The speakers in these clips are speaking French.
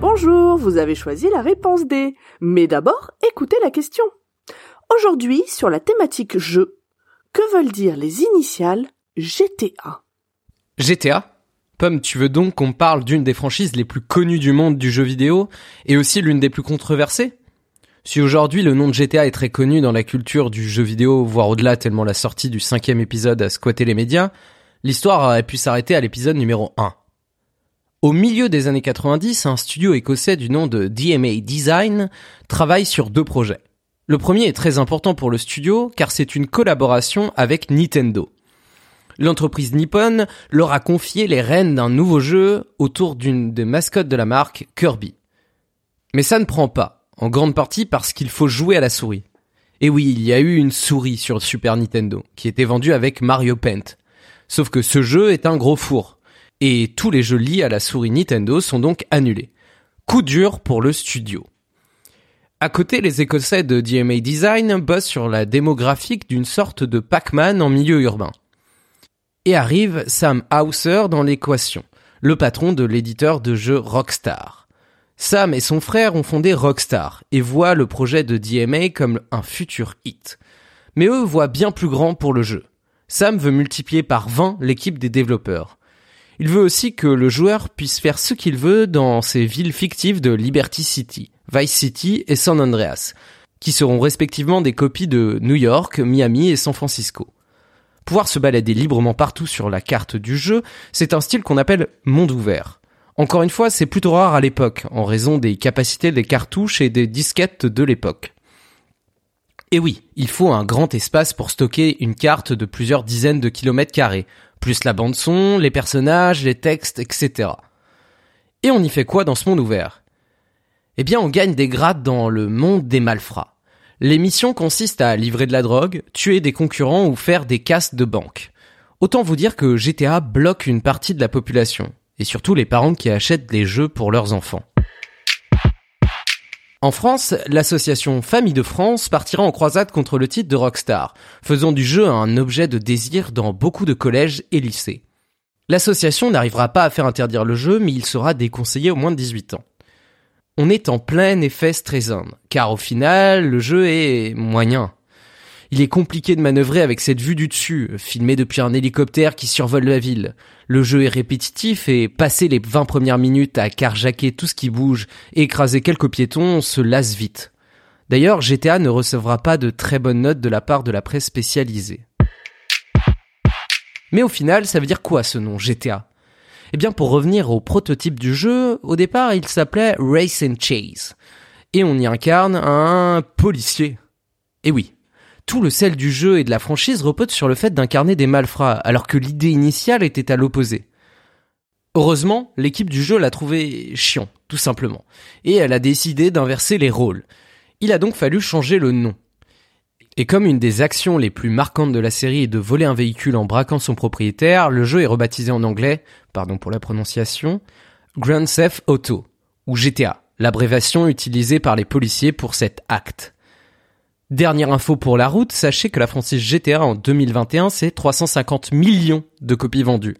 Bonjour, vous avez choisi la réponse D. Mais d'abord, écoutez la question. Aujourd'hui, sur la thématique jeu, que veulent dire les initiales GTA GTA Pomme, tu veux donc qu'on parle d'une des franchises les plus connues du monde du jeu vidéo et aussi l'une des plus controversées? Si aujourd'hui le nom de GTA est très connu dans la culture du jeu vidéo, voire au-delà tellement la sortie du cinquième épisode a squatté les médias, l'histoire aurait pu s'arrêter à l'épisode numéro 1. Au milieu des années 90, un studio écossais du nom de DMA Design travaille sur deux projets. Le premier est très important pour le studio car c'est une collaboration avec Nintendo. L'entreprise Nippon leur a confié les rênes d'un nouveau jeu autour d'une des mascottes de la marque, Kirby. Mais ça ne prend pas, en grande partie parce qu'il faut jouer à la souris. Et oui, il y a eu une souris sur Super Nintendo, qui était vendue avec Mario Paint. Sauf que ce jeu est un gros four. Et tous les jeux liés à la souris Nintendo sont donc annulés. Coup dur pour le studio. À côté, les Écossais de DMA Design bossent sur la démographique d'une sorte de Pac-Man en milieu urbain. Et arrive Sam Hauser dans l'équation, le patron de l'éditeur de jeux Rockstar. Sam et son frère ont fondé Rockstar et voient le projet de DMA comme un futur hit. Mais eux voient bien plus grand pour le jeu. Sam veut multiplier par 20 l'équipe des développeurs. Il veut aussi que le joueur puisse faire ce qu'il veut dans ces villes fictives de Liberty City, Vice City et San Andreas, qui seront respectivement des copies de New York, Miami et San Francisco. Pouvoir se balader librement partout sur la carte du jeu, c'est un style qu'on appelle monde ouvert. Encore une fois, c'est plutôt rare à l'époque, en raison des capacités des cartouches et des disquettes de l'époque. Et oui, il faut un grand espace pour stocker une carte de plusieurs dizaines de kilomètres carrés, plus la bande son, les personnages, les textes, etc. Et on y fait quoi dans ce monde ouvert? Eh bien, on gagne des grades dans le monde des malfrats. Les missions consistent à livrer de la drogue, tuer des concurrents ou faire des casses de banque. Autant vous dire que GTA bloque une partie de la population, et surtout les parents qui achètent des jeux pour leurs enfants. En France, l'association Famille de France partira en croisade contre le titre de Rockstar, faisant du jeu un objet de désir dans beaucoup de collèges et lycées. L'association n'arrivera pas à faire interdire le jeu, mais il sera déconseillé au moins de 18 ans. On est en plein effet Streisand, car au final, le jeu est moyen. Il est compliqué de manœuvrer avec cette vue du dessus, filmée depuis un hélicoptère qui survole la ville. Le jeu est répétitif et passer les 20 premières minutes à carjacker tout ce qui bouge et écraser quelques piétons, on se lasse vite. D'ailleurs, GTA ne recevra pas de très bonnes notes de la part de la presse spécialisée. Mais au final, ça veut dire quoi ce nom GTA Eh bien, pour revenir au prototype du jeu, au départ, il s'appelait Race and Chase. Et on y incarne un policier. Et oui, tout le sel du jeu et de la franchise repose sur le fait d'incarner des malfrats, alors que l'idée initiale était à l'opposé. Heureusement, l'équipe du jeu l'a trouvé chiant, tout simplement, et elle a décidé d'inverser les rôles. Il a donc fallu changer le nom. Et comme une des actions les plus marquantes de la série est de voler un véhicule en braquant son propriétaire, le jeu est rebaptisé en anglais, pardon pour la prononciation, Grand Theft Auto, ou GTA, l'abréviation utilisée par les policiers pour cet acte. Dernière info pour la route, sachez que la franchise GTA en 2021, c'est 350 millions de copies vendues.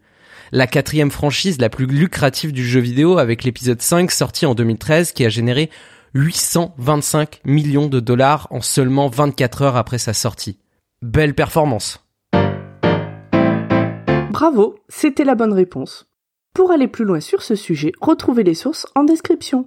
La quatrième franchise la plus lucrative du jeu vidéo avec l'épisode 5 sorti en 2013 qui a généré 825 millions de dollars en seulement 24 heures après sa sortie. Belle performance. Bravo, c'était la bonne réponse. Pour aller plus loin sur ce sujet, retrouvez les sources en description.